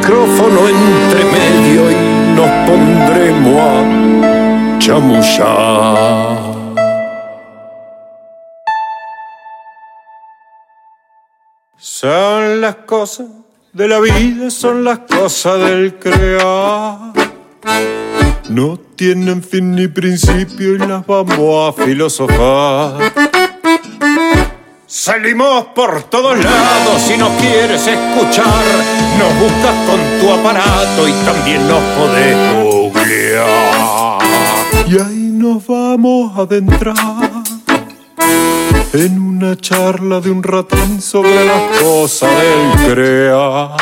Micrófono entre medio y nos pondremos a chamullar. Son las cosas de la vida, son las cosas del crear. No tienen fin ni principio y las vamos a filosofar. Salimos por todos lados si nos quieres escuchar. Nos buscas con tu aparato y también nos podés googlear. Y ahí nos vamos a adentrar en una charla de un ratón sobre las cosas del crear.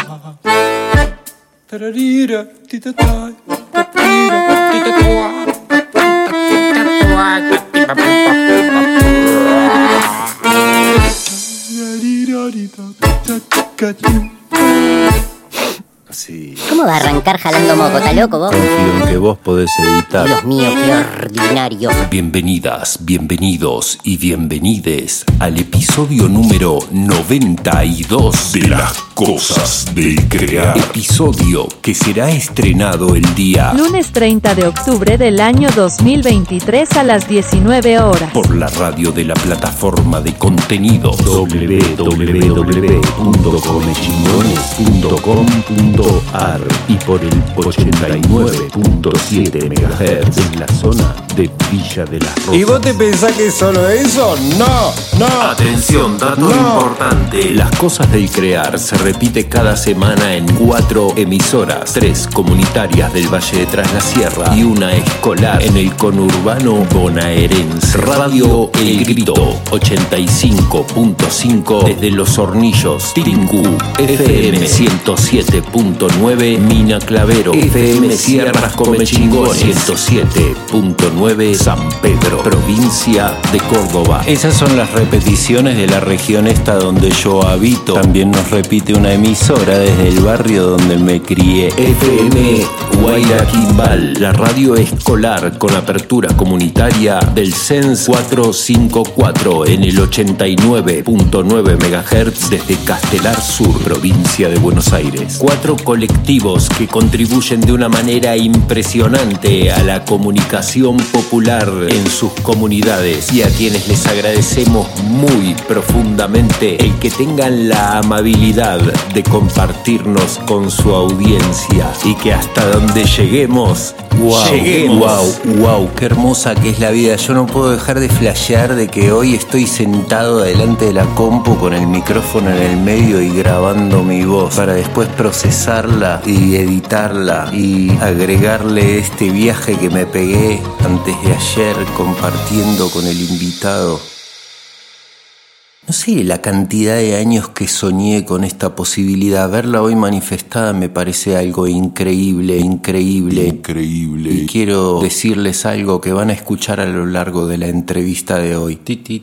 Sí. ¿Cómo va a arrancar jalando moco? ¿Está loco vos? Confío en que vos podés editar. Dios mío, qué ordinario. Bienvenidas, bienvenidos y bienvenides al episodio número 92 de las cosas del crear. Episodio que será estrenado el día Lunes 30 de octubre del año 2023 a las 19 horas. por la radio de la plataforma de contenidos www.comechingones.com.ar y por el 89.7 MHz en la zona de Villa de las Rosas. ¿Y vos te pensás que es solo eso? No, no. Atención, dato No. importante. Las cosas del crear se repite cada semana en cuatro emisoras, tres comunitarias del Valle de Tras la Sierra y una escolar en el conurbano bonaerense. Radio El Grito 85.5 desde Los Hornillos, Tiringú, FM 107.9 Mina Clavero, FM Sierras Comechingones 107.9 San Pedro, provincia de Córdoba. Esas son las repeticiones de la región esta donde yo habito. También nos repite una emisora desde el barrio donde me crié. FM Guayaquimbal, la radio escolar con apertura comunitaria del CENS 454 en el 89.9 MHz desde Castelar Sur, provincia de Buenos Aires. Cuatro colectivos que contribuyen de una manera impresionante a la comunicación popular en sus comunidades y a quienes les agradecemos muy profundamente el que tengan la amabilidad de compartirnos con su audiencia y que hasta donde lleguemos, wow, Lleguemos. wow, wow, qué hermosa que es la vida. Yo no puedo dejar de flashear de que hoy estoy sentado delante de la compu con el micrófono en el medio y grabando mi voz para después procesarla y editarla y agregarle este viaje que me pegué antes de ayer compartiendo con el invitado. No sé la cantidad de años que soñé con esta posibilidad. Verla hoy manifestada me parece algo increíble, increíble. Increíble. Y quiero decirles algo que van a escuchar a lo largo de la entrevista de hoy. Ti, ti.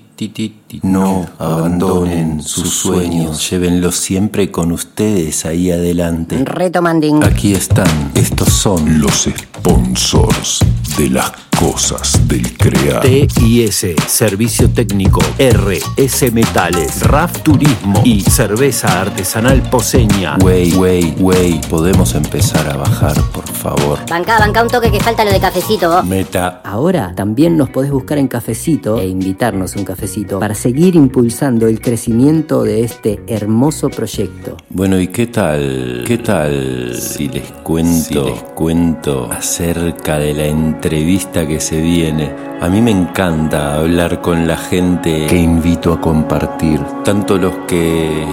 No abandonen sus sueños. Llévenlos siempre con ustedes ahí adelante. Reto Manding. Aquí están. Estos son los sponsors de las cosas del crear. TIS, Servicio Técnico, RS Metales, RAF Turismo y Cerveza Artesanal Poseña. Wey, wey, wey, podemos empezar a bajar, por favor. Bancá, bancá un toque que falta lo de cafecito. Meta. Ahora también nos podés buscar en Cafecito e invitarnos un cafecito para seguir impulsando el crecimiento de este hermoso proyecto. Bueno, ¿y qué tal? ¿Qué tal si les cuento, si les cuento acerca de la entrevista que se viene? A mí me encanta hablar con la gente que invito a compartir, tanto los que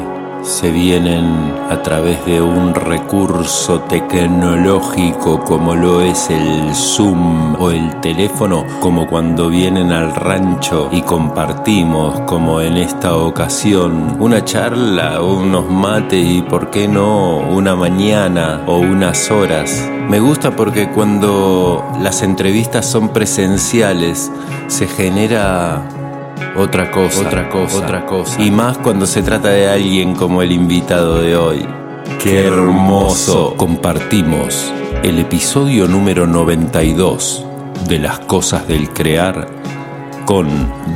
se vienen a través de un recurso tecnológico como lo es el Zoom o el teléfono, como cuando vienen al rancho y compartimos, como en esta ocasión, una charla unos mates y, por qué no, una mañana o unas horas. Me gusta porque cuando las entrevistas son presenciales se genera otra cosa, otra cosa, otra cosa. Y más cuando se trata de alguien como el invitado de hoy. ¡Qué hermoso! Compartimos el episodio número 92 de Las Cosas del Crear con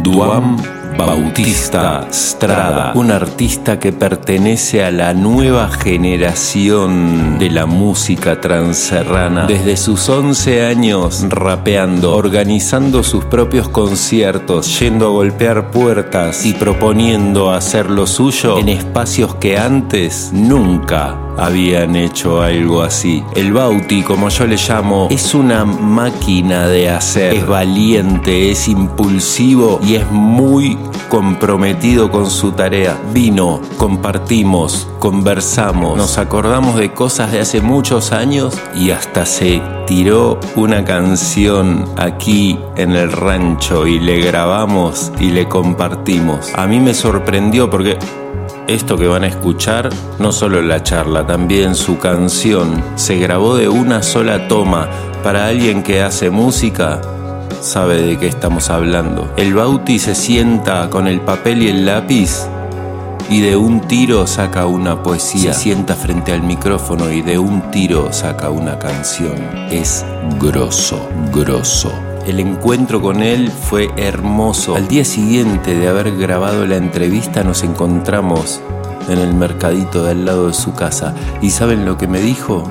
Duam Bautista Strada, un artista que pertenece a la nueva generación de la música transerrana. Desde sus 11 años rapeando, organizando sus propios conciertos, yendo a golpear puertas y proponiendo hacer lo suyo en espacios que antes nunca habían hecho algo así. El Bauti, como yo le llamo, es una máquina de hacer. Es valiente, es impulsivo y es muy comprometido con su tarea. Vino, compartimos, conversamos, nos acordamos de cosas de hace muchos años y hasta se tiró una canción aquí en el rancho y le grabamos y le compartimos. A mí me sorprendió porque esto que van a escuchar, no solo la charla, también su canción, se grabó de una sola toma. Para alguien que hace música, sabe de qué estamos hablando. El Bauti se sienta con el papel y el lápiz y de un tiro saca una poesía. Se sienta frente al micrófono y de un tiro saca una canción. Es grosso, grosso. El encuentro con él fue hermoso. Al día siguiente de haber grabado la entrevista nos encontramos en el mercadito de al lado de su casa. ¿Y saben lo que me dijo?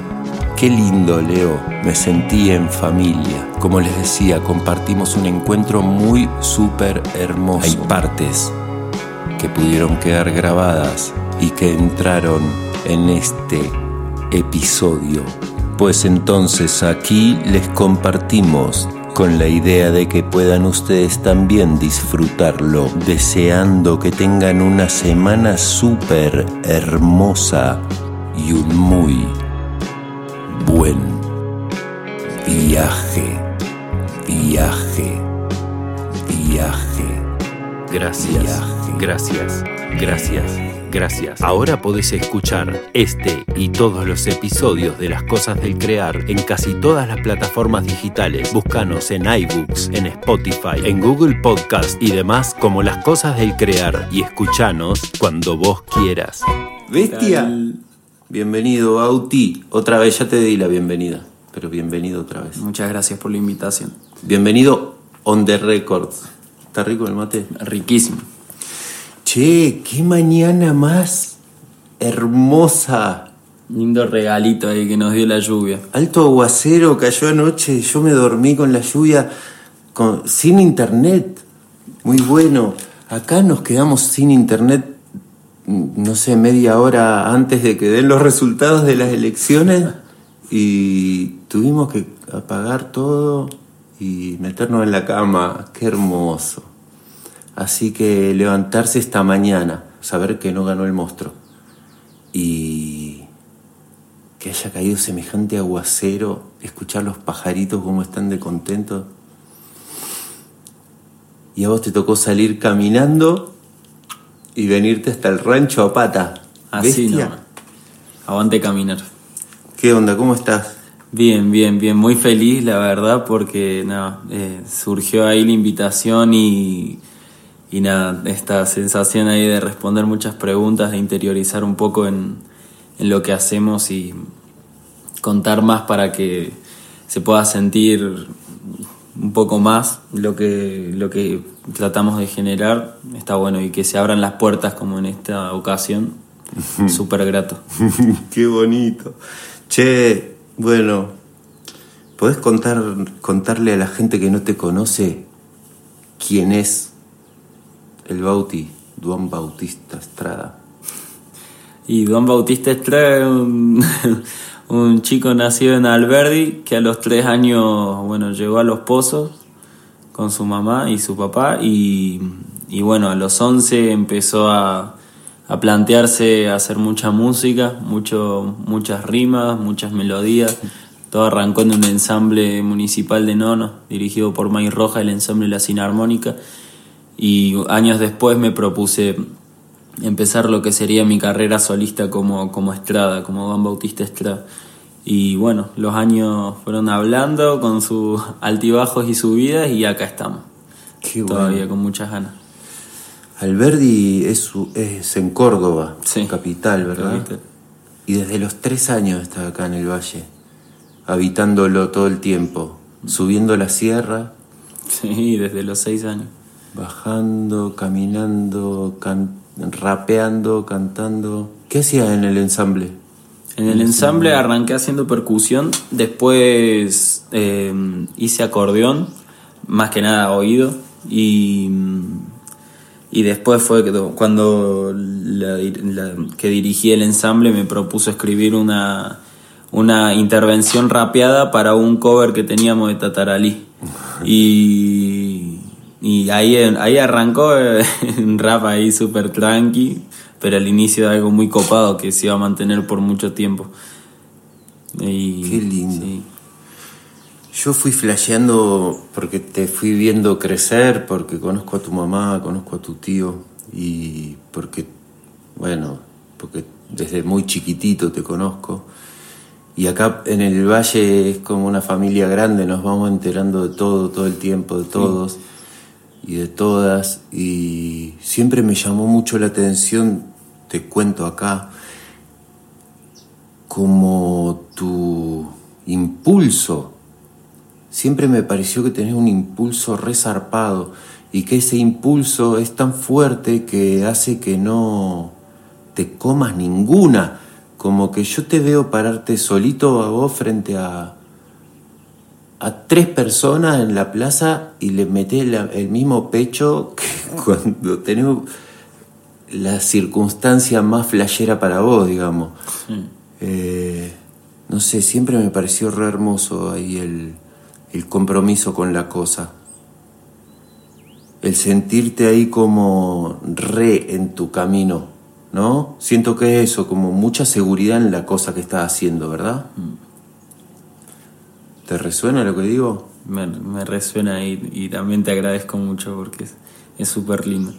Qué lindo, Leo. Me sentí en familia. Como les decía, compartimos un encuentro muy súper hermoso. Hay partes que pudieron quedar grabadas y que entraron en este episodio. Pues entonces aquí les compartimos con la idea de que puedan ustedes también disfrutarlo, deseando que tengan una semana súper hermosa y un muy buen viaje, viaje, viaje. Gracias, gracias, gracias. Gracias. Ahora podés escuchar este y todos los episodios de Las Cosas del Crear en casi todas las plataformas digitales. Búscanos en iBooks, en Spotify, en Google Podcast y demás como Las Cosas del Crear y escuchanos cuando vos quieras. Bestia. Bienvenido, Auti. Otra vez ya te di la bienvenida, pero bienvenido otra vez. Muchas gracias por la invitación. Bienvenido on the records. ¿Está rico el mate? Riquísimo. Che, qué mañana más hermosa. Lindo regalito ahí que nos dio la lluvia. Alto aguacero cayó anoche, yo me dormí con la lluvia con, sin internet. Muy bueno. Acá nos quedamos sin internet, no sé, media hora antes de que den los resultados de las elecciones y tuvimos que apagar todo y meternos en la cama. Qué hermoso. Así que levantarse esta mañana, saber que no ganó el monstruo y que haya caído semejante aguacero, escuchar los pajaritos como están de contentos. Y a vos te tocó salir caminando y venirte hasta el rancho a pata. Así Bestia. no. Aguante caminar. ¿Qué onda? ¿Cómo estás? Bien, bien, bien. Muy feliz, la verdad, porque nada, eh, surgió ahí la invitación y, y nada, esta sensación ahí de responder muchas preguntas, de interiorizar un poco en, en lo que hacemos y contar más para que se pueda sentir un poco más lo que, lo que tratamos de generar. Está bueno y que se abran las puertas como en esta ocasión. Súper grato. Qué bonito. Che, bueno, ¿podés contar, contarle a la gente que no te conoce quién es el Bauti, Duan Bautista Estrada? Y Don Bautista Estrada es un, un chico nacido en Alberdi que a los tres años, bueno, llegó a Los Pozos con su mamá y su papá y, y bueno, a los 11 empezó a, a plantearse hacer mucha música, mucho, muchas rimas, muchas melodías. Todo arrancó en un ensamble municipal de Nono, dirigido por May Roja, el ensamble La Sinarmónica. Y años después me propuse empezar lo que sería mi carrera solista como, como Estrada, como Juan Bautista Estrada. Y bueno, los años fueron hablando con sus altibajos y subidas y acá estamos. Qué Todavía bueno. con muchas ganas. Alberdi es, es en Córdoba, Sí. capital, ¿verdad? Capital. Y desde los tres años está acá en el valle, habitándolo todo el tiempo, subiendo la sierra, Sí, desde los seis años. Bajando, caminando, can- rapeando, cantando. ¿Qué hacía en el ensamble? En el ensamble arranqué haciendo percusión, después eh, hice acordeón, más que nada oído, y, y después fue que- cuando la, la- que dirigí el ensamble me propuso escribir una, una intervención rapeada para un cover que teníamos de Tataralí. Y, y ahí, ahí arrancó eh, un rap ahí súper tranqui, pero al inicio de algo muy copado que se iba a mantener por mucho tiempo. Y, Qué lindo. sí. Yo fui flasheando porque te fui viendo crecer, porque conozco a tu mamá, conozco a tu tío y porque, bueno, porque desde muy chiquitito te conozco. Y acá en el valle es como una familia grande, nos vamos enterando de todo, todo el tiempo, de todos y de todas. Y siempre me llamó mucho la atención, te cuento acá, como tu impulso. Siempre me pareció que tenés un impulso resarpado y que ese impulso es tan fuerte que hace que no te comas ninguna. Como que yo te veo pararte solito a vos frente a, a tres personas en la plaza y le metés el mismo pecho que cuando tenés la circunstancia más flashera para vos, digamos. Eh, no sé, siempre me pareció re hermoso ahí el, el compromiso con la cosa. El sentirte ahí como re en tu camino, ¿no? Siento que es eso, como mucha seguridad en la cosa que estás haciendo, ¿verdad? ¿Te resuena lo que digo? Me, me resuena y, y también te agradezco mucho porque es- súper lindo.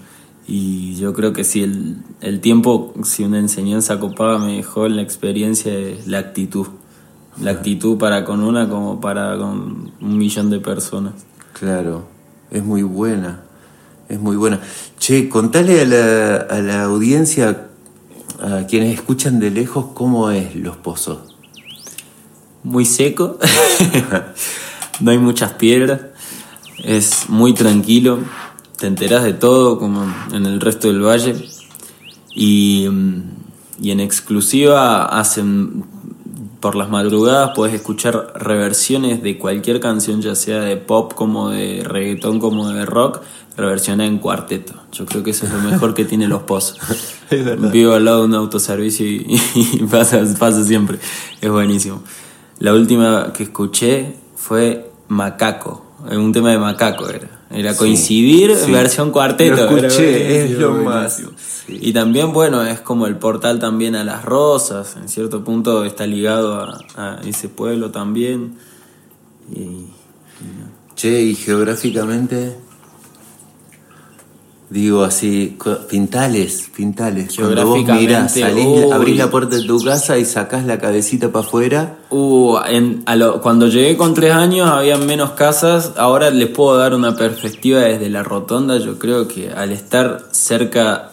Y yo creo que si el, el tiempo, si una enseñanza copada me dejó la experiencia es la actitud. La actitud para con una como para con un millón de personas. Claro, es muy buena, es muy buena. Che, contale a la, a la audiencia, a quienes escuchan de lejos, cómo es Los Pozos. Muy seco, no hay muchas piedras, es muy tranquilo, te enterás de todo como en el resto del valle y, mm, y en exclusiva hacen por las madrugadas puedes escuchar reversiones de cualquier canción, ya sea de pop como de reggaetón como de rock, reversionada en cuarteto. Yo creo que eso es lo mejor que tiene los pozos. Vivo al lado de un autoservicio y, y pasa, pasa siempre. Es buenísimo. La última que escuché fue Macaco. Un tema de Macaco era. Era coincidir sí. versión cuarteto. Lo escuché, es lo más, sí. Y también, bueno, es como el portal también a las rosas. En cierto punto está ligado a, a ese pueblo también. Y, Che, y geográficamente, digo así, pintales, pintales. Cuando vos mirás, salís, uy. abrís la puerta de tu casa y sacás la cabecita para afuera. Uh, en- a lo- cuando llegué con tres años había menos casas, ahora les puedo dar una perspectiva desde la rotonda, yo creo que al estar cerca,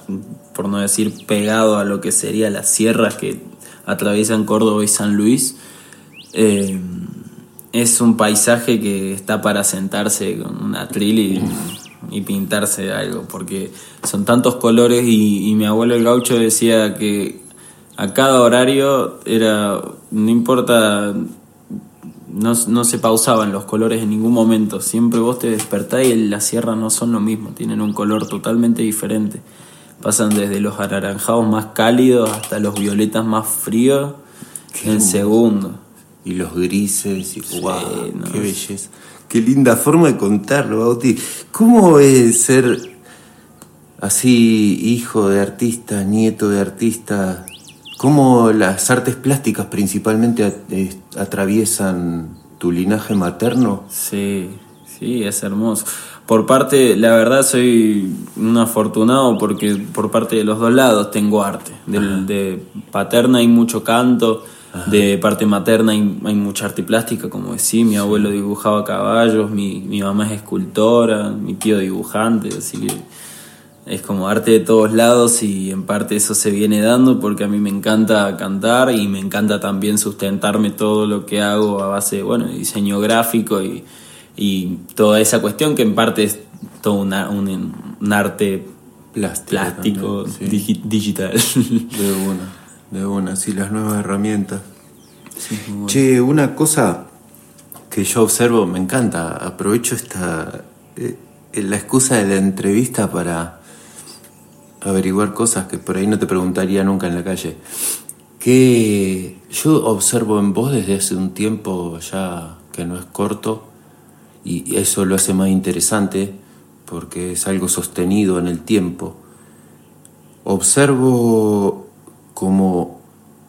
por no decir pegado a lo que sería las sierras que atraviesan Córdoba y San Luis, eh, es un paisaje que está para sentarse con una atril y, y pintarse algo, porque son tantos colores y, y mi abuelo el gaucho decía que a cada horario era, no importa, no, no se pausaban los colores en ningún momento, siempre vos te despertás y las sierras no son lo mismo, tienen un color totalmente diferente. Pasan desde los anaranjados más cálidos hasta los violetas más fríos en segundo. Y los grises, y wow, no, qué belleza. Qué linda forma de contarlo, Bauti. ¿Cómo es ser así hijo de artista, nieto de artista, cómo las artes plásticas principalmente atraviesan tu linaje materno. Sí, sí, es hermoso. Por parte, la verdad soy un afortunado porque por parte de los dos lados tengo arte. Del- de paterna hay mucho canto, de parte materna hay, hay mucha arte plástica, como decía, mi abuelo dibujaba caballos, mi, mi mamá es escultora, mi tío dibujante, así que es como arte de todos lados y en parte eso se viene dando porque a mí me encanta cantar y me encanta también sustentarme todo lo que hago a base de bueno, diseño gráfico y, y toda esa cuestión que en parte es todo una- un, un arte Plástico. plástico, también, sí. digi- digital. De una, de una, sí, las nuevas herramientas. Che, una cosa que yo observo, me encanta, aprovecho esta eh, la excusa de la entrevista para averiguar cosas que por ahí no te preguntaría nunca en la calle. Que yo observo en vos desde hace un tiempo ya que no es corto y eso lo hace más interesante porque es algo sostenido en el tiempo. Observo como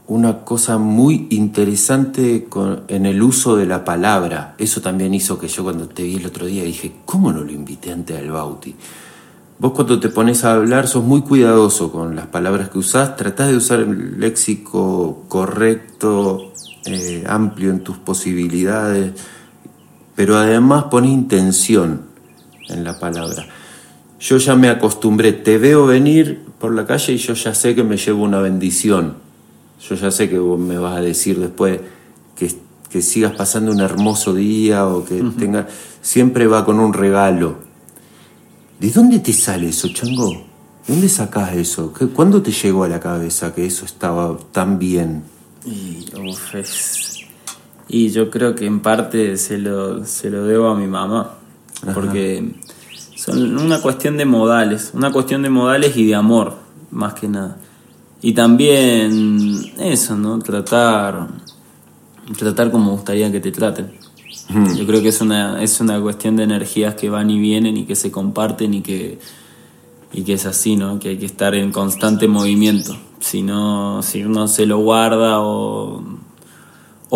una cosa muy interesante con- en el uso de la palabra. Eso también hizo que yo cuando te vi el otro día dije, ¿cómo no lo invité antes al Bauti? Vos cuando te pones a hablar sos muy cuidadoso con las palabras que usás, tratás de usar el léxico correcto, eh, amplio en tus posibilidades, pero además pones intención en la palabra. Yo ya me acostumbré, te veo venir por la calle y yo ya sé que me llevo una bendición. Yo ya sé que vos me vas a decir después que, que sigas pasando un hermoso día o que tengas... Siempre va con un regalo. ¿De dónde te sale eso, Chango? ¿De dónde sacás eso? ¿Qué- ¿Cuándo te llegó a la cabeza que eso estaba tan bien? Y, uf, es- y yo creo que en parte se lo, se lo debo a mi mamá, porque son una cuestión de modales, una cuestión de modales y de amor, más que nada. Y también eso, ¿no? Tratar, tratar como gustaría que te traten. Yo creo que es una, es una cuestión de energías que van y vienen y que se comparten y que, y que es así, ¿no? Que hay que estar en constante movimiento. Si no, si uno se lo guarda o,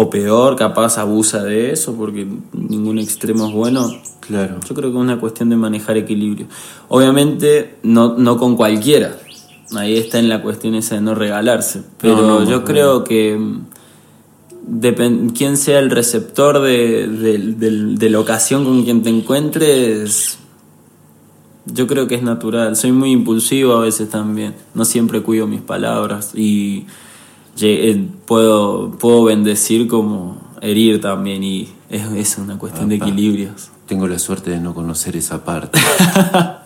o peor, capaz abusa de eso, porque ningún extremo es bueno. Claro. Yo creo que es una cuestión de manejar equilibrio. Obviamente, no, no con cualquiera. Ahí está en la cuestión esa de no regalarse. Pero No, no, yo no. creo que quién sea el receptor de, de- de la ocasión con quien te encuentres, yo creo que es natural. Soy muy impulsivo a veces también. No siempre cuido mis palabras y puedo, puedo bendecir como herir también y es, es una cuestión de equilibrios. Tengo la suerte de no conocer esa parte.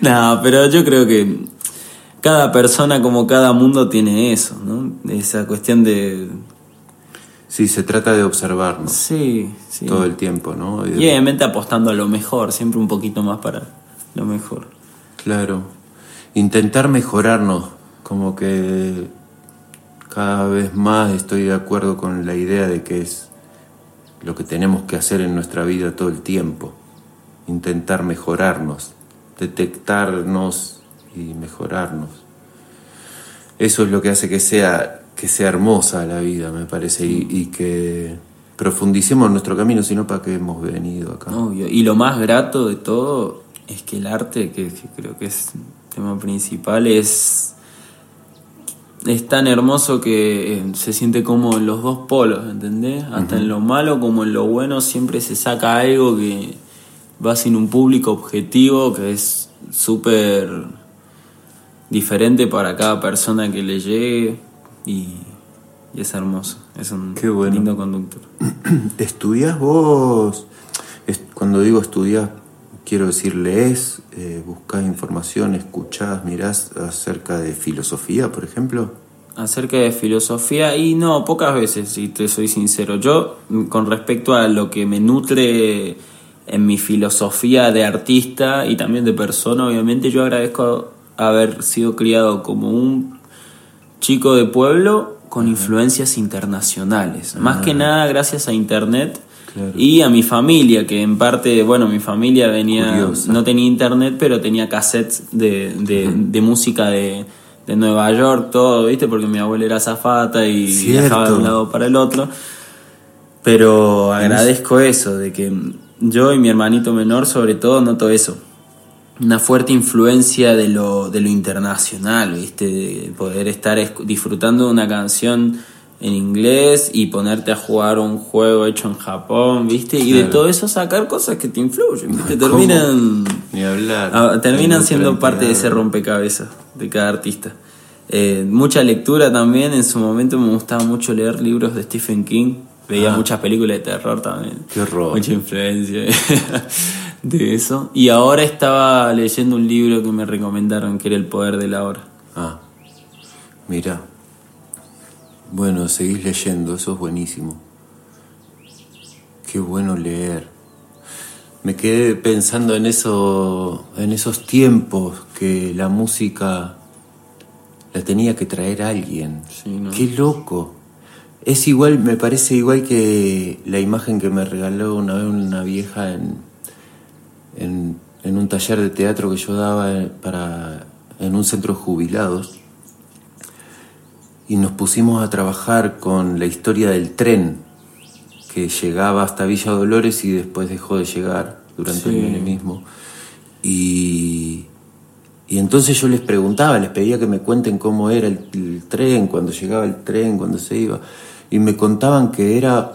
No, pero yo creo que cada persona como cada mundo tiene eso, ¿no? Esa cuestión de... Sí, se trata de observarnos Sí, sí. todo el tiempo, ¿no? Y de- Y obviamente apostando a lo mejor, siempre un poquito más para lo mejor. Claro. Intentar mejorarnos, como que cada vez más estoy de acuerdo con la idea de que es lo que tenemos que hacer en nuestra vida todo el tiempo. Intentar mejorarnos, detectarnos y mejorarnos. Eso es lo que hace que sea, que sea hermosa la vida, me parece, y, que profundicemos nuestro camino, sino para qué hemos venido acá. Obvio. Y lo más grato de todo es que el arte, que, que creo que es el tema principal, es, es tan hermoso que eh, se siente como en los dos polos, ¿entendés? Hasta en lo malo como en lo bueno siempre se saca algo que va sin un público objetivo, que es súper diferente para cada persona que le llegue y, y es hermoso, es un Qué bueno. lindo conductor. ¿Estudias vos? Cuando digo estudias, quiero decir, lees, eh, buscas información, escuchás, mirás acerca de filosofía, por ejemplo. Acerca de filosofía, y no, pocas veces, si te soy sincero. Yo, mm, con respecto a lo que me nutre en mi filosofía de artista y también de persona, obviamente, yo agradezco haber sido criado como un chico de pueblo con influencias internacionales. Más que nada gracias a internet Y a mi familia, que en parte, bueno, mi familia venía, Curiosa. no tenía internet, pero tenía cassettes de, de, de música de, de Nueva York, todo, ¿viste? Porque mi abuela era zafata y Cierto. viajaba de un lado para el otro. Pero agradezco eso, de que yo y mi hermanito menor, sobre todo, noto eso. Una fuerte influencia de lo, de lo internacional, ¿viste? De poder estar disfrutando de una canción en inglés y ponerte a jugar un juego hecho en Japón, ¿viste? Y de todo eso sacar cosas que te influyen, ¿viste? ¿Cómo? Terminan, Ni hablar. ah, terminan siendo parte de ese rompecabezas de cada artista. Eh, mucha lectura también, en su momento me gustaba mucho leer libros de Stephen King, veía Ah. muchas películas de terror también. Qué horror. Mucha influencia de eso. Y ahora estaba leyendo un libro que me recomendaron, que era El Poder de la Hora. Ah, mira. Bueno, seguís leyendo, eso es buenísimo. Qué bueno leer. Me quedé pensando en eso, en esos tiempos que la música la tenía que traer alguien. Sí, ¿no? Qué loco. Es igual, me parece igual que la imagen que me regaló una vez una vieja en, en, en un taller de teatro que yo daba para, en un centro de jubilados. Y nos pusimos a trabajar con la historia del tren que llegaba hasta Villa Dolores y después dejó de llegar durante Sí. el menemismo. Y, y entonces yo les preguntaba, les pedía que me cuenten cómo era el, el tren, cuando llegaba el tren, cuando se iba. Y me contaban que era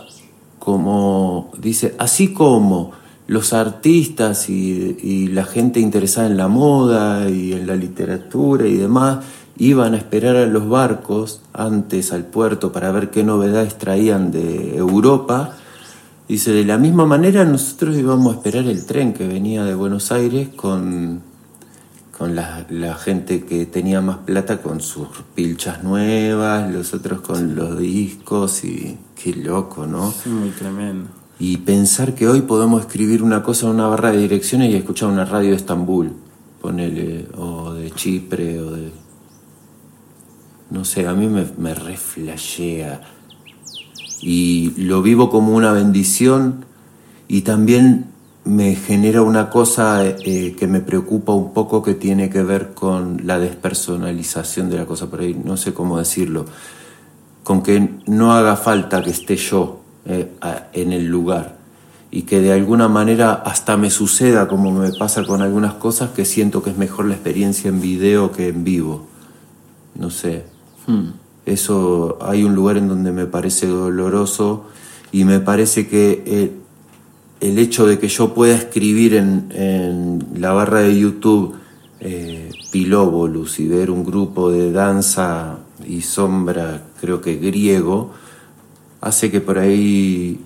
como, dice, así como los artistas y, y la gente interesada en la moda y en la literatura y demás iban a esperar a los barcos antes al puerto para ver qué novedades traían de Europa. Dice, de la misma manera nosotros íbamos a esperar el tren que venía de Buenos Aires con, con la, la gente que tenía más plata con sus pilchas nuevas, los otros con los discos y qué loco, ¿no? Es muy tremendo. Y pensar que hoy podemos escribir una cosa en una barra de direcciones y escuchar una radio de Estambul, ponele, o de Chipre, o de... No sé, a mí me, me reflashea. Y lo vivo como una bendición y también me genera una cosa eh, que me preocupa un poco que tiene que ver con la despersonalización de la cosa por ahí, no sé cómo decirlo, con que no haga falta que esté yo eh, en el lugar y que de alguna manera hasta me suceda como me pasa con algunas cosas que siento que es mejor la experiencia en video que en vivo. No sé. Eso hay un lugar en donde me parece doloroso y me parece que eh, el hecho de que yo pueda escribir en, en la barra de YouTube eh, Pilóbolus y ver un grupo de danza y sombra, creo que griego, hace que por ahí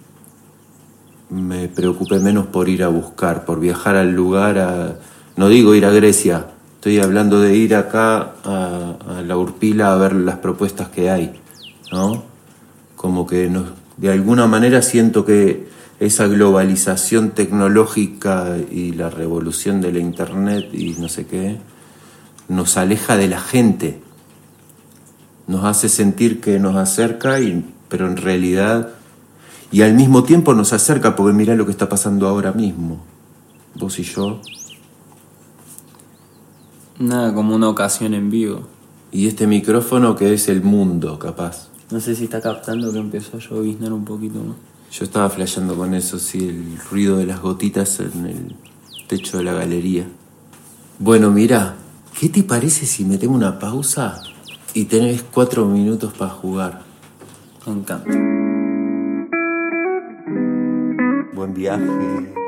me preocupe menos por ir a buscar, por viajar al lugar, a, no digo ir a Grecia, estoy hablando de ir acá a, la Urpila a ver las propuestas que hay, ¿no? Como que nos, de alguna manera siento que esa globalización tecnológica y la revolución de la internet y no sé qué, nos aleja de la gente, nos hace sentir que nos acerca, y, pero en realidad, y al mismo tiempo nos acerca, porque mirá lo que está pasando ahora mismo, vos y yo, Nada como una ocasión en vivo. y este micrófono que es el mundo, capaz. No sé si está captando que empezó a lloviznar un poquito más. Yo estaba flasheando con eso, sí, el ruido de las gotitas en el techo de la galería. Bueno, mira, ¿qué te parece si metemos una pausa y tenés cuatro minutos para jugar? Me encanta. Buen viaje.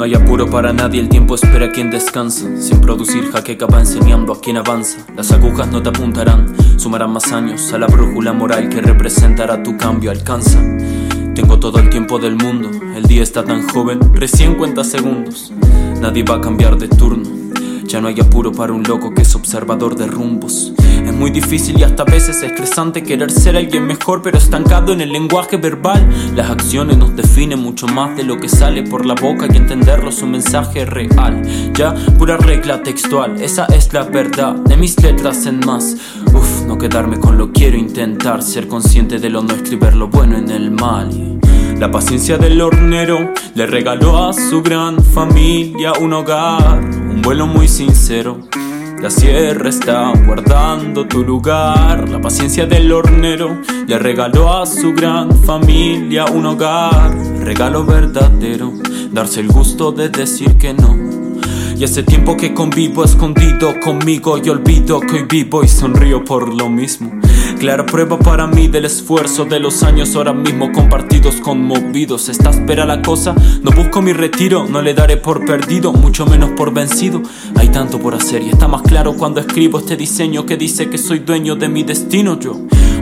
No hay apuro para nadie, el tiempo espera a quien descansa. Sin producir jaqueca va enseñando a quien avanza. Las agujas no te apuntarán, sumarán más años a la brújula moral que representará tu cambio. Alcanza. Tengo todo el tiempo del mundo, el día está tan joven, recién cuenta segundos. Nadie va a cambiar de turno. Ya no hay apuro para un loco que es observador de rumbos. Es muy difícil y hasta a veces estresante querer ser alguien mejor, pero estancado en el lenguaje verbal. Las acciones nos definen mucho más de lo que sale por la boca y entenderlo su mensaje real. Ya, pura regla textual, esa es la verdad de mis letras en más. Uf, no quedarme con lo quiero intentar, ser consciente de lo nuestro y ver lo bueno en el mal. La paciencia del hornero le regaló a su gran familia un hogar, un vuelo muy sincero. La sierra está guardando tu lugar. La paciencia del hornero le regaló a su gran familia un hogar. Regalo verdadero, darse el gusto de decir que no. Y hace tiempo que convivo escondido conmigo y olvido que hoy vivo y sonrío por lo mismo. Clara prueba para mí del esfuerzo de los años ahora mismo compartidos, conmovidos. Esta espera la cosa, no busco mi retiro, no le daré por perdido, mucho menos por vencido. Hay tanto por hacer y está más claro cuando escribo este diseño que dice que soy dueño de mi destino yo.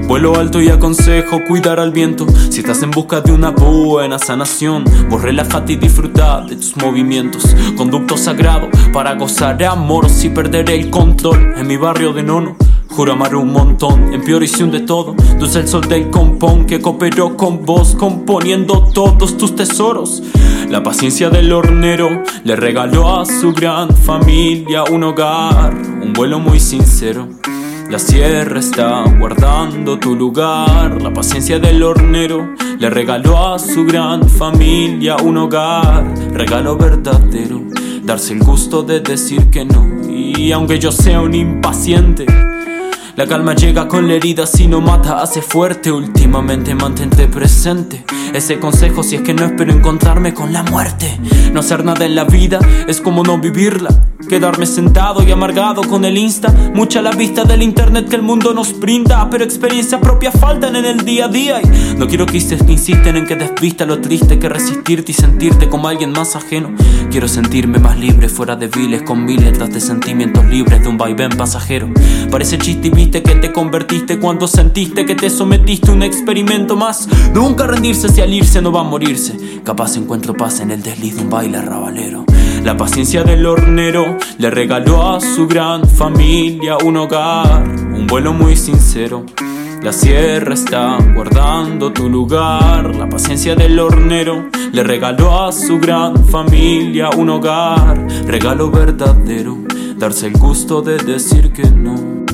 Vuelo alto y aconsejo cuidar al viento. Si estás en busca de una buena sanación, vos relájate y disfruta de tus movimientos. Conducto sagrado para gozar de amor si perderé el control en mi barrio de nono. Juro amar un montón, en priorización de todo. Dulce el sol del compón que cooperó con vos, componiendo todos tus tesoros. La paciencia del hornero le regaló a su gran familia un hogar, un vuelo muy sincero. La sierra está guardando tu lugar. La paciencia del hornero le regaló a su gran familia un hogar. Regalo verdadero, darse el gusto de decir que no. Y aunque yo sea un impaciente, la calma llega con la herida, si no mata, hace fuerte. Últimamente mantente presente. Ese consejo si es que no espero encontrarme con la muerte. No hacer nada en la vida es como no vivirla. Quedarme sentado y amargado con el insta. Mucha la vista del internet que el mundo nos brinda. Pero experiencia propia faltan en el día a día. Y no quiero que insisten en que desvista lo triste que resistirte y sentirte como alguien más ajeno. Quiero sentirme más libre fuera de viles con miles de sentimientos libres de un vaivén pasajero. Parece chiste y viste que te convertiste cuando sentiste que te sometiste a un experimento más. Nunca rendirse al irse no va a morirse. Capaz encuentro paz en el desliz de un baile rabalero. La paciencia del hornero le regaló a su gran familia un hogar, un vuelo muy sincero. La sierra está guardando tu lugar. La paciencia del hornero le regaló a su gran familia un hogar. Regalo verdadero, darse el gusto de decir que no.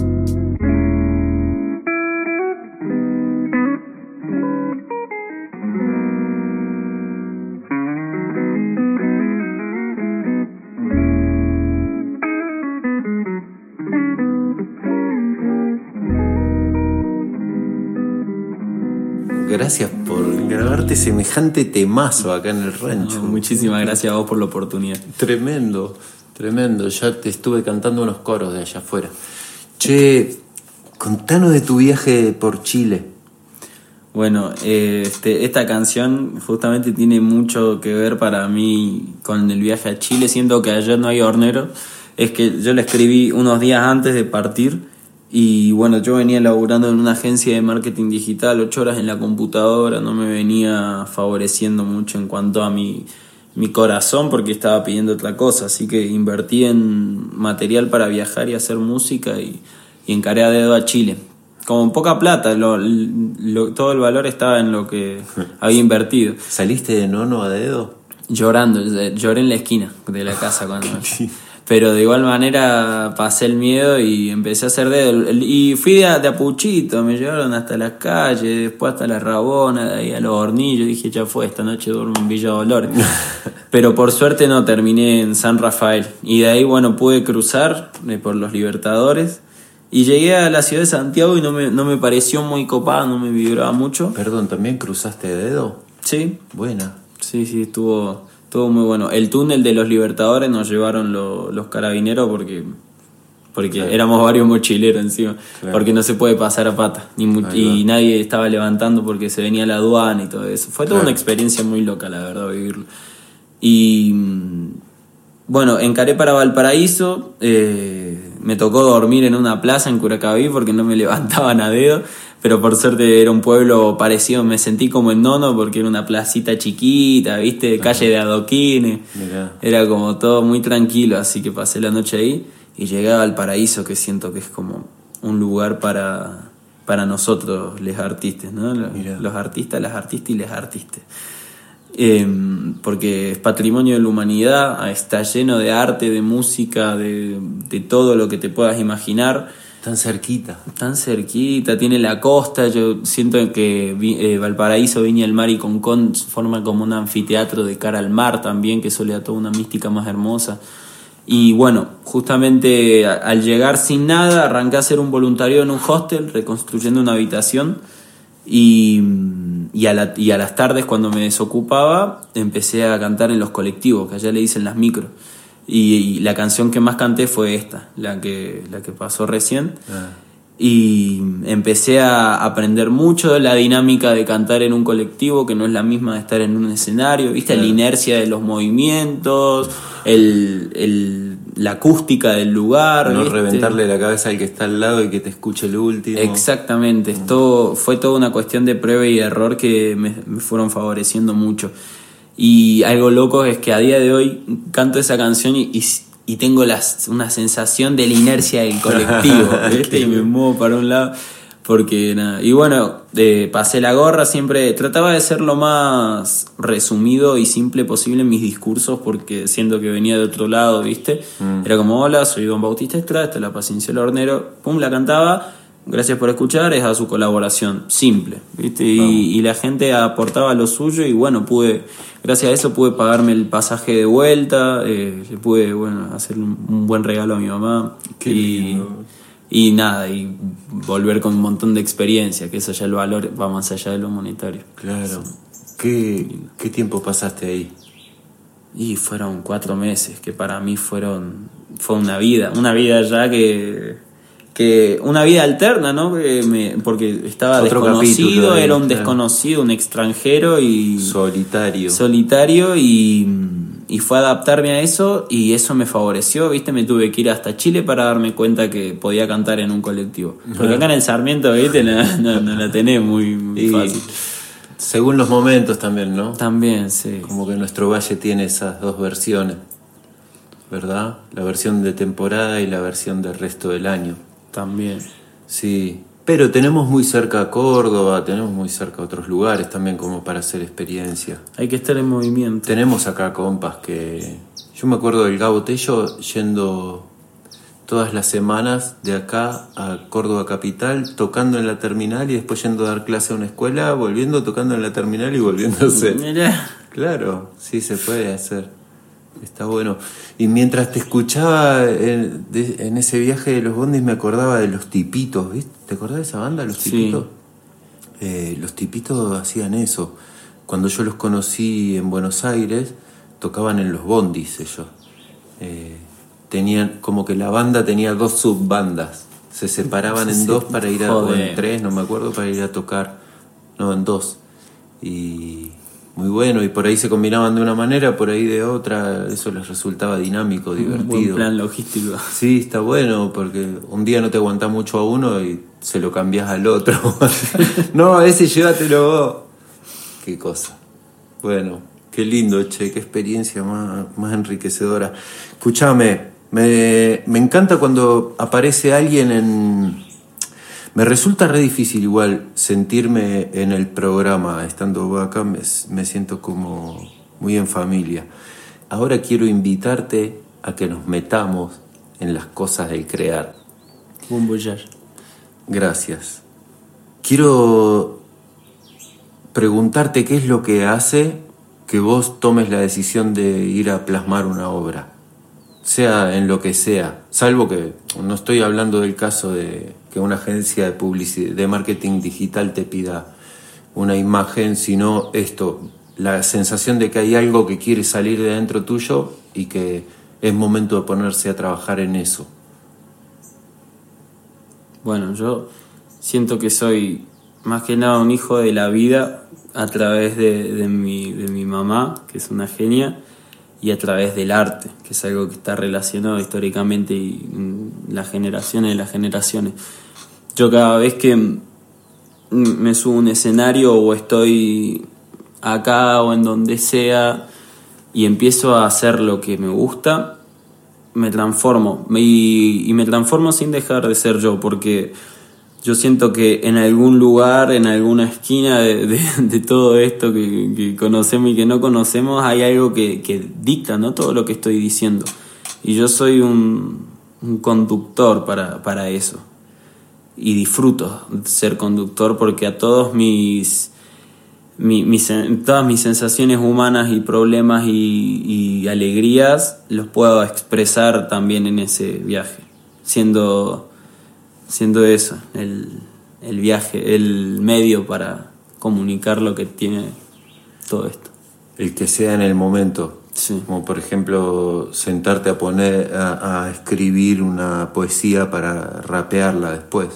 Gracias por grabarte semejante temazo acá en el rancho. No, muchísimas gracias a vos por la oportunidad. Tremendo, tremendo. Ya te estuve cantando unos coros de allá afuera. Che, contanos de tu viaje por Chile. Bueno, eh, este, esta canción justamente tiene mucho que ver para mí con el viaje a Chile, siendo que ayer no hay hornero. Es que yo la escribí unos días antes de partir y bueno, yo venía laburando en una agencia de marketing digital, ocho horas en la computadora, no me venía favoreciendo mucho en cuanto a mi, mi corazón porque estaba pidiendo otra cosa, así que invertí en material para viajar y hacer música y, y encaré a dedo a Chile. Con poca plata, lo, lo- todo el valor estaba en lo que había invertido. ¿Saliste de nono a dedo? Llorando, lloré en la esquina de la casa cuando... Pero de igual manera pasé el miedo y empecé a hacer dedo. Y fui de de a puchito, me llevaron hasta las calles, después hasta la Rabona, de ahí a los hornillos. Dije, ya fue, esta noche duermo en Villa Dolores. Pero por suerte no, terminé en San Rafael. Y de ahí, bueno, pude cruzar eh, por los Libertadores. Y llegué a la ciudad de Santiago y no me, no me pareció muy copada, no me vibraba mucho. Perdón, ¿también cruzaste de dedo? Sí, Buena. Sí, sí, estuvo, estuvo muy bueno. El túnel de los Libertadores nos llevaron lo- los carabineros porque porque éramos varios mochileros encima, Claro. porque no se puede pasar a pata, ni y nadie estaba levantando porque se venía la aduana y todo eso. Fue toda Claro. una experiencia muy loca, la verdad, vivirlo. Y mm, bueno, encaré para Valparaíso, eh, me tocó dormir en una plaza en Curacaví porque no me levantaban a dedo, pero por suerte era un pueblo parecido, me sentí como en Nono porque era una placita chiquita, viste, calle de adoquines, Mirá. era como todo muy tranquilo, así que pasé la noche ahí y llegaba al paraíso que siento que es como un lugar para, para nosotros, los artistas, ¿no? Los, los artistas, las artistas y les artistas. Eh, porque es patrimonio de la humanidad, está lleno de arte, de música, de, de todo lo que te puedas imaginar. Tan cerquita. Tan cerquita, tiene la costa, yo siento que eh, Valparaíso, Viña del Mar y Concón forman como un anfiteatro de cara al mar también, que eso le da toda una mística más hermosa. Y bueno, justamente al llegar sin nada, arranqué a hacer un voluntario en un hostel, reconstruyendo una habitación. Y, y, a la- y a las tardes, cuando me desocupaba, empecé a cantar en los colectivos, que allá le dicen las micros. Y, y la canción que más canté fue esta, la que, la que pasó recién. Y empecé a aprender mucho de la dinámica de cantar en un colectivo, que no es la misma de estar en un escenario, ¿viste? La inercia de los movimientos, el, el- la acústica del lugar. No ¿viste? reventarle la cabeza al que está al lado y que te escuche el último. Exactamente, esto fue toda una cuestión de prueba y error que me, me fueron favoreciendo mucho. Y algo loco es que a día de hoy canto esa canción y, y, y tengo las, una sensación de la inercia del colectivo, ¿viste? y me muevo para un lado. Porque nada, y bueno, eh, pasé la gorra, siempre trataba de ser lo más resumido y simple posible en mis discursos, porque siendo que venía de otro lado, ¿viste? Era como, hola, soy Don Bautista Estrada, esta es la paciencia del hornero, pum, la cantaba, gracias por escuchar, es a su colaboración, simple, ¿viste? Y, y la gente aportaba lo suyo y bueno, pude, gracias a eso pude pagarme el pasaje de vuelta, eh, le pude, bueno, hacer un, un buen regalo a mi mamá. Qué y, lindo. y nada, y volver con un montón de experiencia, que eso ya el valor va más allá de lo monetario. Claro. ¿Qué, ¿Qué tiempo pasaste ahí? Y fueron cuatro meses, que para mí fueron, fue una vida, una vida ya que, que una vida alterna, ¿no? Que me- porque estaba Otro desconocido, capítulo era un desconocido, un extranjero y Solitario. solitario y, y fue adaptarme a eso y eso me favoreció, ¿viste? Me tuve que ir hasta Chile para darme cuenta que podía cantar en un colectivo. Porque acá en el Sarmiento, ¿viste? No, no, no la tenés muy, fácil. según los momentos también, ¿no? También, sí. Como que nuestro valle tiene esas dos versiones, ¿verdad? La versión de temporada y la versión del resto del año. También. Sí, pero tenemos muy cerca a Córdoba, tenemos muy cerca a otros lugares también como para hacer experiencia. Hay que estar en movimiento. Tenemos acá compas que... Yo me acuerdo del Gabo Tello yendo todas las semanas de acá a Córdoba Capital, tocando en la terminal y después yendo a dar clase a una escuela, volviendo, tocando en la terminal y volviéndose. Mirá. Claro, sí se puede hacer. Está bueno. Y mientras te escuchaba en, de- en ese viaje de los bondis me acordaba de los tipitos, ¿viste? ¿Te acordás de esa banda, los Sí. tipitos? Eh, los tipitos hacían eso. Cuando yo los conocí en Buenos Aires, tocaban en los bondis ellos. Eh, tenían, como que la banda tenía dos subbandas. Se separaban en Sí. dos para ir a, o en Joder. tres, no me acuerdo, para ir a tocar. No, en dos. Y muy bueno, y por ahí se combinaban de una manera, por ahí de otra. Eso les resultaba dinámico, Un buen divertido. plan logístico. Sí, está bueno, porque un día no te aguantás mucho a uno y se lo cambias al otro. no, ese llévatelo vos. Qué cosa. Bueno, qué lindo, che, qué experiencia más, más enriquecedora. Escúchame, me, me encanta cuando aparece alguien en... Me resulta re difícil igual sentirme en el programa, estando acá me, me siento como muy en familia. Ahora quiero invitarte a que nos metamos en las cosas del crear. Buen voyage. Gracias. Quiero preguntarte qué es lo que hace que vos tomes la decisión de ir a plasmar una obra, sea en lo que sea, salvo que no estoy hablando del caso de que una agencia de publicidad, de marketing digital te pida una imagen, sino esto, la sensación de que hay algo que quiere salir de dentro tuyo y que es momento de ponerse a trabajar en eso. Bueno, yo siento que soy más que nada un hijo de la vida a través de, de mi, de mi mamá, que es una genia, y a través del arte, que es algo que está relacionado históricamente y las generaciones de las generaciones. Yo cada vez que me subo a un escenario o estoy acá o en donde sea y empiezo a hacer lo que me gusta, me transformo y, me transformo sin dejar de ser yo, porque yo siento que en algún lugar, en alguna esquina de, de, todo esto que, conocemos y que no conocemos, hay algo que, que, dicta ¿no? todo lo que estoy diciendo. Y yo soy un, un conductor para, para, eso. Y disfruto ser conductor porque a todos mis, mis, todas mis sensaciones humanas y problemas y, y alegrías los puedo expresar también en ese viaje, siendo siendo eso, el, el viaje, el medio para comunicar lo que tiene todo esto. El que sea en el momento. Sí. Como por ejemplo sentarte a poner, a, escribir una poesía para rapearla después.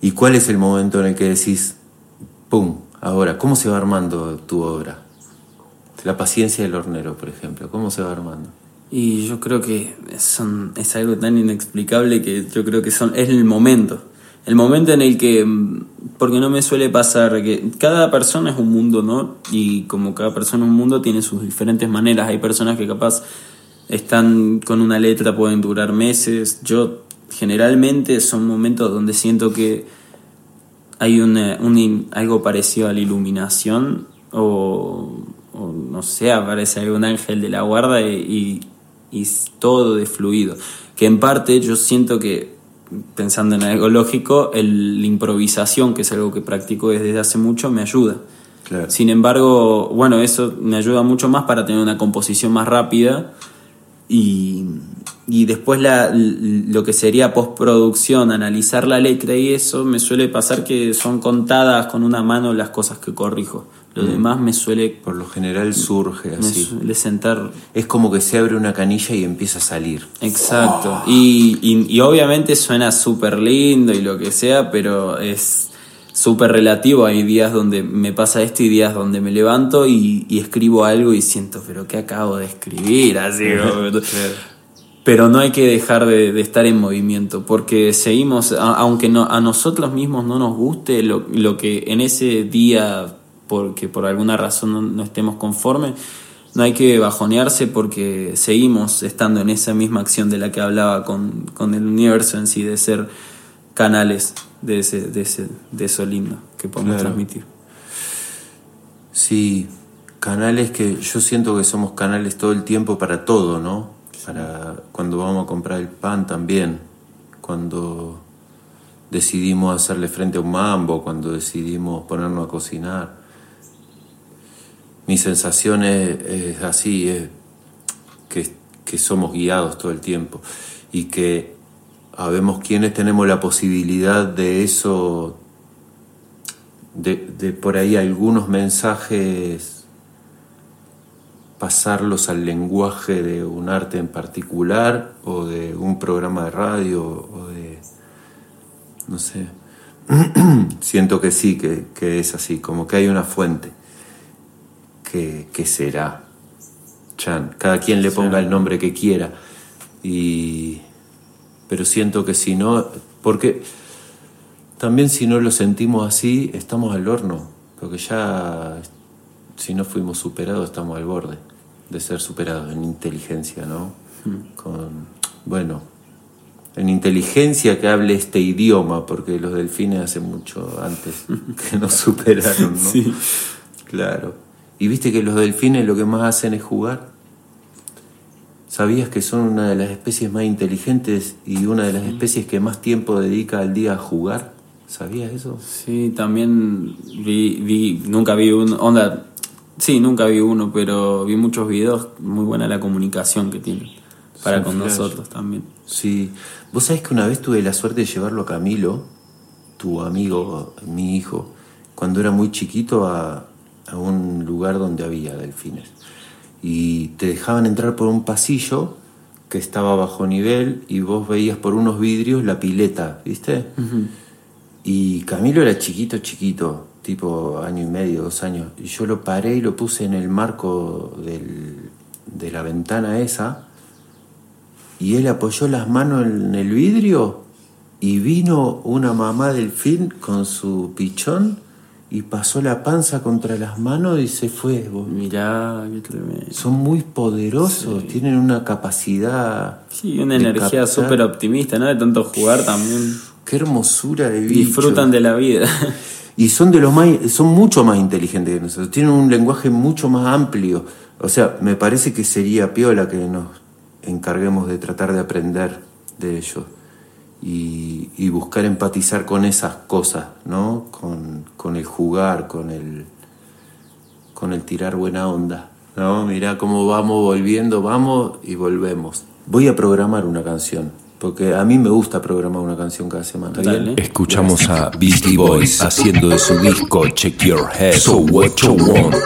¿Y cuál es el momento en el que decís, ¡pum! Ahora, ¿cómo se va armando tu obra? La paciencia del hornero, por ejemplo, ¿cómo se va armando? Y yo creo que son, es algo tan inexplicable que yo creo que son, es el momento. El momento en el que, mm, porque no me suele pasar, que cada persona es un mundo, ¿no? Y como cada persona es un mundo, tiene sus diferentes maneras. Hay personas que capaz están con una letra, pueden durar meses. Yo generalmente son momentos donde siento que hay una, un, algo parecido a la iluminación o, no sé, aparece algún ángel de la guarda y, y todo de fluido. Que en parte yo siento que, pensando en algo lógico, el, la improvisación, que es algo que practico desde hace mucho, me ayuda. Sin embargo, bueno, eso me ayuda mucho más para tener una composición más rápida y, y después la, lo que sería postproducción, analizar la letra y eso, me suele pasar que son contadas con una mano las cosas que corrijo. Lo mm. demás me suele... Por lo general surge así. Me suele sentar... Es como que se abre una canilla y empieza a salir. Exacto. Y, y, obviamente suena súper lindo y lo que sea, pero es súper relativo. Hay días donde me pasa esto y días donde me levanto y, y escribo algo y siento, pero ¿qué acabo de escribir? Así, pero no hay que dejar de, de, estar en movimiento, porque seguimos, aunque no, a nosotros mismos no nos guste lo, lo que en ese día porque por alguna razón no, estemos conformes, no hay que bajonearse porque seguimos estando en esa misma acción de la que hablaba con, con el universo en sí, de ser canales de, ese, de, ese, de eso lindo que podemos transmitir. Sí, canales que yo siento que somos canales todo el tiempo para todo, ¿no? Para cuando vamos a comprar el pan también, cuando decidimos hacerle frente a un mambo, cuando decidimos ponernos a cocinar mi sensación es, así, es que, somos guiados todo el tiempo y que sabemos quienes tenemos la posibilidad de eso, de, por ahí algunos mensajes pasarlos al lenguaje de un arte en particular o de un programa de radio o de, no sé, siento que sí, que, que es así, como que hay una fuente que, será. Chan, cada quien le ponga el nombre que quiera. Y, pero siento que si no, porque también si no lo sentimos así, estamos al horno, porque ya si no fuimos superados, estamos al borde de ser superados en inteligencia, ¿no? Hmm. Con, bueno, en inteligencia que hable este idioma, porque los delfines hace mucho antes que nos superaron, ¿no? Sí. Claro. Y viste que los delfines lo que más hacen es jugar. ¿Sabías que son una de las especies más inteligentes y una de las especies que más tiempo dedica al día a jugar? ¿Sabías eso? Sí, también vi, vi nunca vi uno, onda, sí, nunca vi uno, pero vi muchos videos, muy buena la comunicación que tienen para con nosotros también. Sí, vos sabés que una vez tuve la suerte de llevarlo a Camilo, tu amigo, mi hijo, cuando era muy chiquito a, a un lugar donde había delfines. Y te dejaban entrar por un pasillo que estaba bajo nivel y vos veías por unos vidrios la pileta, ¿viste? Y Camilo era chiquito, chiquito, tipo año y medio, dos años. Y yo lo paré y lo puse en el marco del, de la ventana esa. Y él apoyó las manos en el vidrio y vino una mamá delfín con su pichón y pasó la panza contra las manos y se fue. Mirá, qué tremendo. Son muy poderosos, tienen una capacidad. Sí, una energía súper optimista, ¿no? De tanto jugar también. Qué hermosura de vida. Disfrutan de la vida. Y son, de los más, son mucho más inteligentes que nosotros, tienen un lenguaje mucho más amplio. O sea, me parece que sería piola que nos encarguemos de tratar de aprender de ellos y, buscar empatizar con esas cosas, ¿no? Con, con, el jugar, con el, con el tirar buena onda. ¿no? Mirá cómo vamos volviendo, vamos y volvemos. Voy a programar una canción, porque a mí me gusta programar una canción cada semana. Dale. ¿eh? Escuchamos a Beastie Boys haciendo de su disco Check Your Head, So What You Want.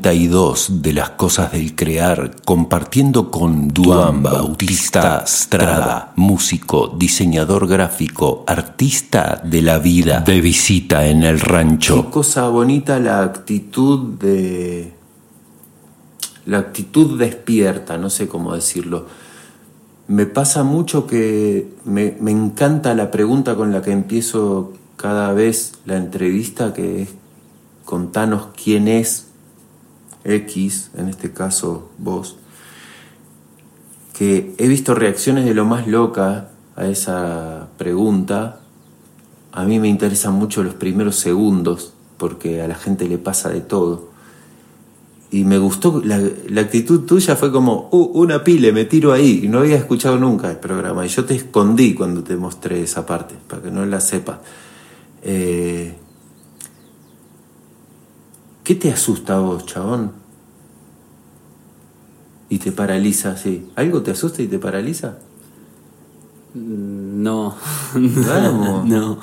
32 de las cosas del crear, compartiendo con Duan Bautista Strada, músico, diseñador gráfico, artista de la vida, de visita en el rancho. Qué cosa bonita la actitud de. La actitud despierta, no sé cómo decirlo. Me pasa mucho que me, me encanta la pregunta con la que empiezo cada vez la entrevista, que es contanos quién es X, en este caso vos, que he visto reacciones de lo más loca a esa pregunta. A mí me interesan mucho los primeros segundos, porque a la gente le pasa de todo. Y me gustó, la, actitud tuya fue como, "Uh, una pile, me tiro ahí. Y no había escuchado nunca el programa. Y yo te escondí cuando te mostré esa parte, para que no la sepas. Eh, ¿Qué te asusta a vos, chabón? Y te paraliza, sí. ¿Algo te asusta y te paraliza? No. Vamos. no.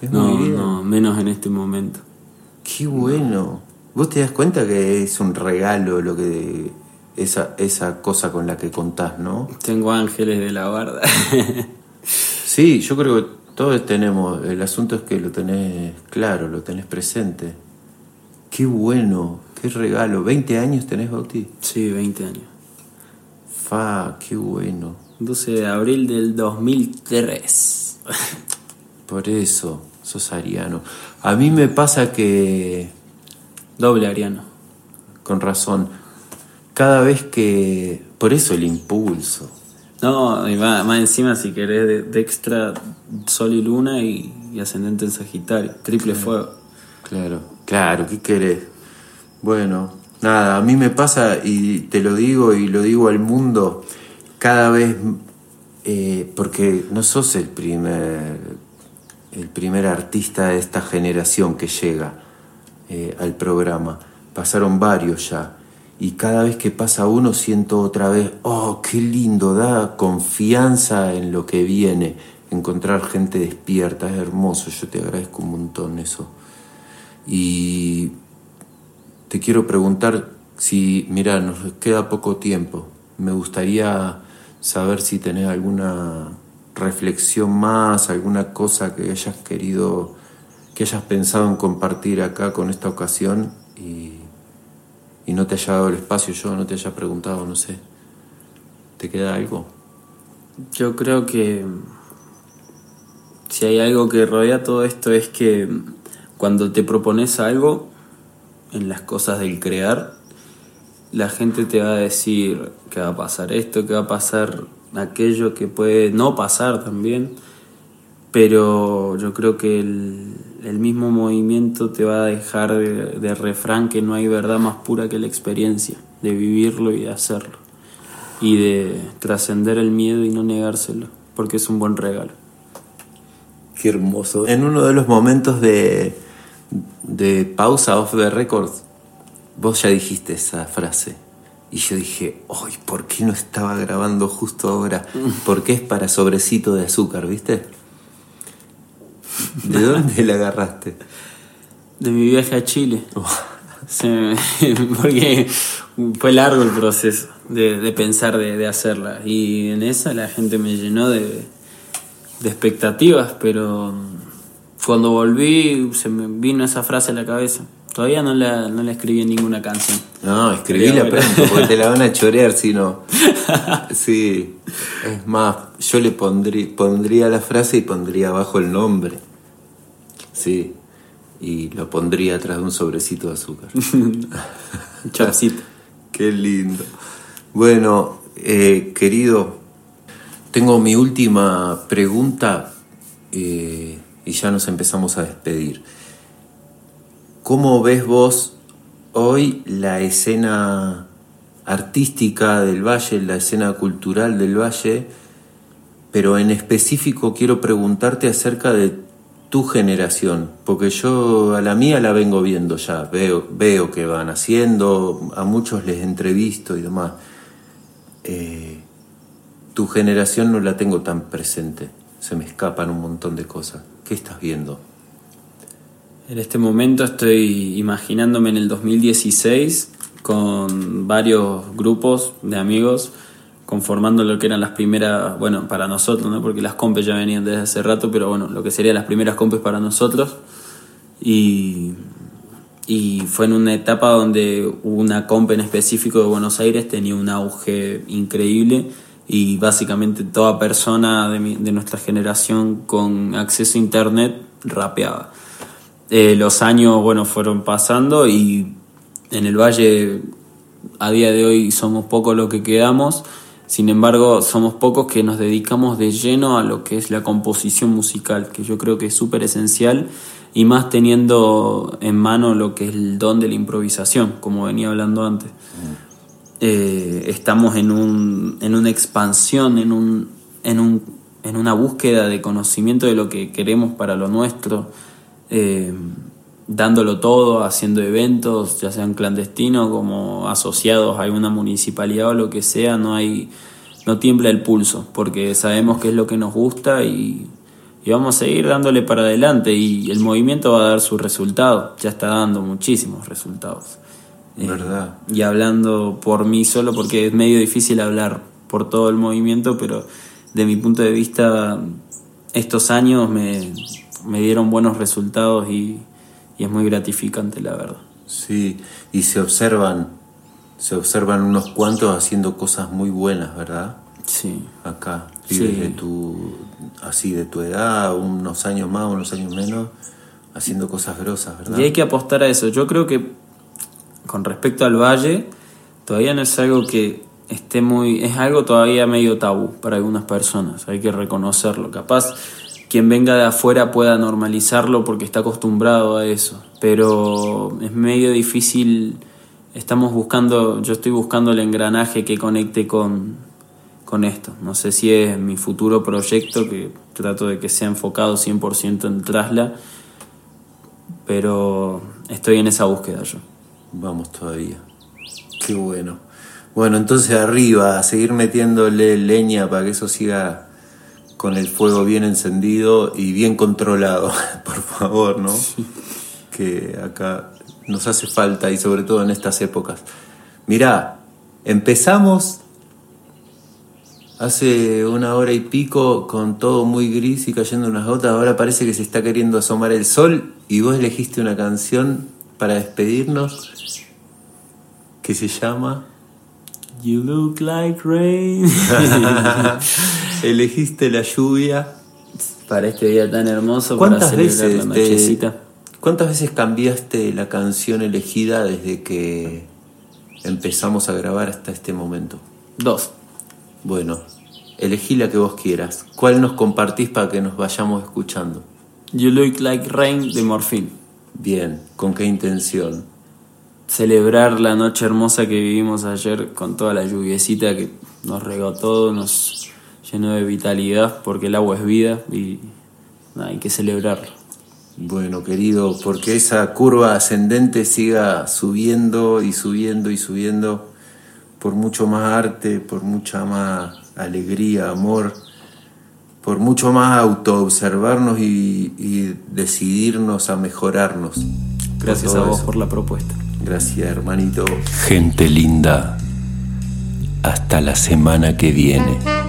Es No, bien. no, menos en este momento. Qué bueno. Vos te das cuenta que es un regalo lo que esa, esa cosa con la que contás, ¿no? Tengo ángeles de la guarda. Sí, yo creo que todos tenemos. El asunto es que lo tenés claro, lo tenés presente. Qué bueno, qué regalo. ¿20 años tenés, Bauti? sí, 20 años. Fa, qué bueno. 12 de abril del 2003. Por eso, sos ariano. A mí me pasa que, Doble ariano. con razón, cada vez que... Por eso el impulso. No, y más, más encima si querés de, de extra sol y luna y, y ascendente en Sagitario. Triple fuego. Claro, claro, ¿qué querés? Bueno, nada, a mí me pasa y te lo digo y lo digo al mundo cada vez, eh, porque no sos el primer, el primer artista de esta generación que llega eh, al programa. Pasaron varios ya. Y cada vez que pasa uno siento otra vez, oh, qué lindo, da confianza en lo que viene. Encontrar gente despierta, es hermoso, yo te agradezco un montón eso. Y te quiero preguntar si, mira, nos queda poco tiempo. Me gustaría saber si tenés alguna reflexión más, alguna cosa que hayas querido, que hayas pensado en compartir acá con esta ocasión y, y no te haya dado el espacio yo, no te haya preguntado, no sé. ¿Te queda algo? Yo creo que si hay algo que rodea todo esto es que cuando te propones algo en las cosas del crear, la gente te va a decir que va a pasar esto, que va a pasar aquello, que puede no pasar también, pero yo creo que el, el mismo movimiento te va a dejar de, de refrán que no hay verdad más pura que la experiencia, de vivirlo y de hacerlo, y de trascender el miedo y no negárselo, porque es un buen regalo. Qué hermoso. En uno de los momentos de, de pausa off the records, vos ya dijiste esa frase. Y yo dije, ¡ay! ¿Por qué no estaba grabando justo ahora? Porque es para sobrecito de azúcar, ¿viste? ¿De dónde la agarraste? De mi viaje a Chile. Me- porque fue largo el proceso de, de pensar de, de hacerla. Y en esa la gente me llenó de, de expectativas, pero cuando volví se me vino esa frase a la cabeza. Todavía no la, no la escribí en ninguna canción. No, escribíla pronto, porque te la van a chorear si no. Sí. Es más, yo le pondría, pondría la frase y pondría abajo el nombre. Sí. Y lo pondría atrás de un sobrecito de azúcar. Chapcito. Qué lindo. Bueno, eh, querido, tengo mi última pregunta eh, y ya nos empezamos a despedir. ¿Cómo ves vos hoy la escena artística del Valle, la escena cultural del Valle? Pero en específico quiero preguntarte acerca de tu generación, porque yo a la mía la vengo viendo ya, veo, veo que van haciendo, a muchos les entrevisto y demás. Eh, tu generación no la tengo tan presente, se me escapan un montón de cosas. ¿Qué estás viendo? En este momento estoy imaginándome en el 2016 con varios grupos de amigos conformando lo que eran las primeras, bueno, para nosotros, ¿no? porque las compes ya venían desde hace rato, pero bueno, lo que serían las primeras compes para nosotros. Y, y fue en una etapa donde una comp en específico de Buenos Aires tenía un auge increíble y básicamente toda persona de, de nuestra generación con acceso a internet rapeaba. Eh, los años, bueno, fueron pasando y en el Valle a día de hoy somos pocos los que quedamos, sin embargo somos pocos que nos dedicamos de lleno a lo que es la composición musical, que yo creo que es súper esencial y más teniendo en mano lo que es el don de la improvisación, como venía hablando antes. Eh, estamos en, un, en una expansión, en, un, en, un, en una búsqueda de conocimiento de lo que queremos para lo nuestro, eh, dándolo todo, haciendo eventos, ya sean clandestinos como asociados a alguna municipalidad o lo que sea, no hay no tiembla el pulso, porque sabemos que es lo que nos gusta y, y vamos a seguir dándole para adelante y el movimiento va a dar su resultado, ya está dando muchísimos resultados. Eh, ¿Verdad? y hablando por mí solo, porque es medio difícil hablar por todo el movimiento, pero de mi punto de vista, estos años me, me dieron buenos resultados y, y es muy gratificante, la verdad. Sí, y se observan, se observan unos cuantos haciendo cosas muy buenas, ¿verdad? Sí. Acá, pibes Sí. de tu, así de tu edad, unos años más, unos años menos, haciendo cosas grosas, ¿verdad? Y hay que apostar a eso. Yo creo que con respecto al valle, todavía no es algo que esté muy. Es algo todavía medio tabú para algunas personas. Hay que reconocerlo. Capaz quien venga de afuera pueda normalizarlo porque está acostumbrado a eso. Pero es medio difícil. Estamos buscando. Yo estoy buscando el engranaje que conecte con, con esto. No sé si es mi futuro proyecto, que trato de que sea enfocado 100% en Trasla, pero estoy en esa búsqueda yo. Vamos todavía. Qué bueno. Bueno, entonces arriba, a seguir metiéndole leña para que eso siga con el fuego bien encendido y bien controlado, por favor, ¿no? Que acá nos hace falta y sobre todo en estas épocas. Mirá, empezamos hace una hora y pico con todo muy gris y cayendo unas gotas, ahora parece que se está queriendo asomar el sol y vos elegiste una canción para despedirnos que se llama You look like rain. Elegiste la lluvia. Para este día tan hermoso, para ¿Cuántas celebrar veces, la te- nochecita. ¿Cuántas veces cambiaste la canción elegida desde que empezamos a grabar hasta este momento? Dos. Bueno, elegí la que vos quieras. ¿Cuál nos compartís para que nos vayamos escuchando? You look like rain de Morphine. Bien, ¿con qué intención? Celebrar la noche hermosa que vivimos ayer con toda la lluviecita que nos regó todo, nos llenó de vitalidad porque el agua es vida y hay que celebrarlo. Bueno, querido, porque esa curva ascendente siga subiendo y subiendo y subiendo por mucho más arte, por mucha más alegría, amor, por mucho más autoobservarnos y, y decidirnos a mejorarnos. Gracias a vos eso. por la propuesta. Gracias, hermanito. Gente linda, hasta la semana que viene.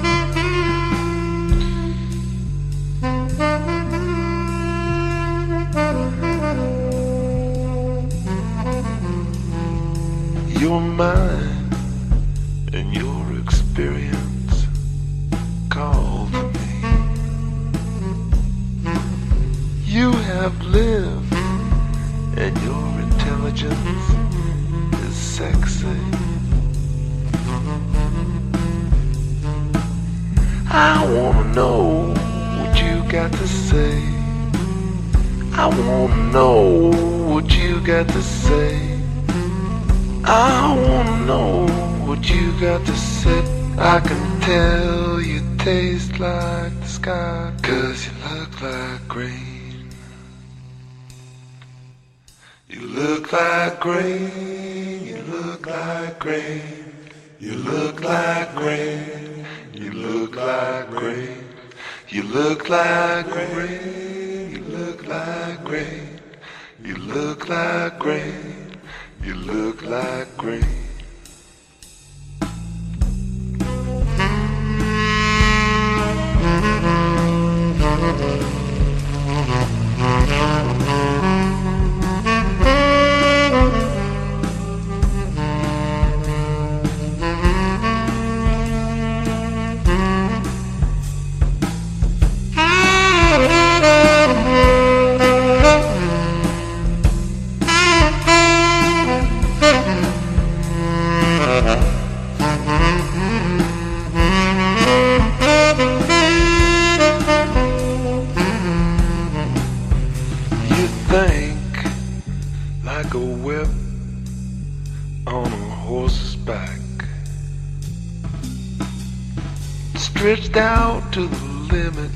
Stretched out to the limit,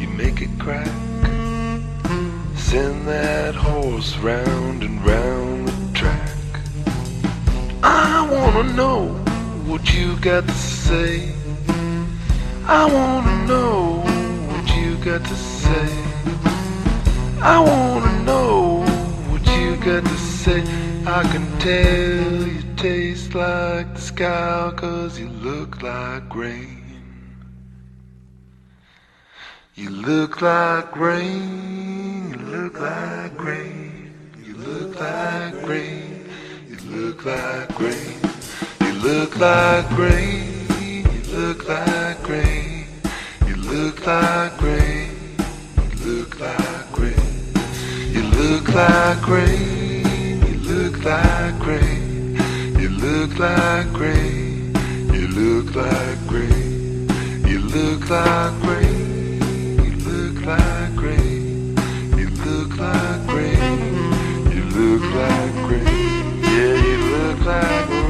you make it crack. Send that horse round and round the track. I wanna know what you got to say. I wanna know what you got to say. I wanna know what you got to say. I can tell you taste like the sky cause you look like rain. You look like rain, you look like rain, you look like rain, you look like rain, you look like rain, you look like rain, you look like rain, you look like rain, you look like rain, you look like rain, you look like rain, you look like rain, you look like rain like rain. You look like rain. You look like rain. Yeah, you look like rain.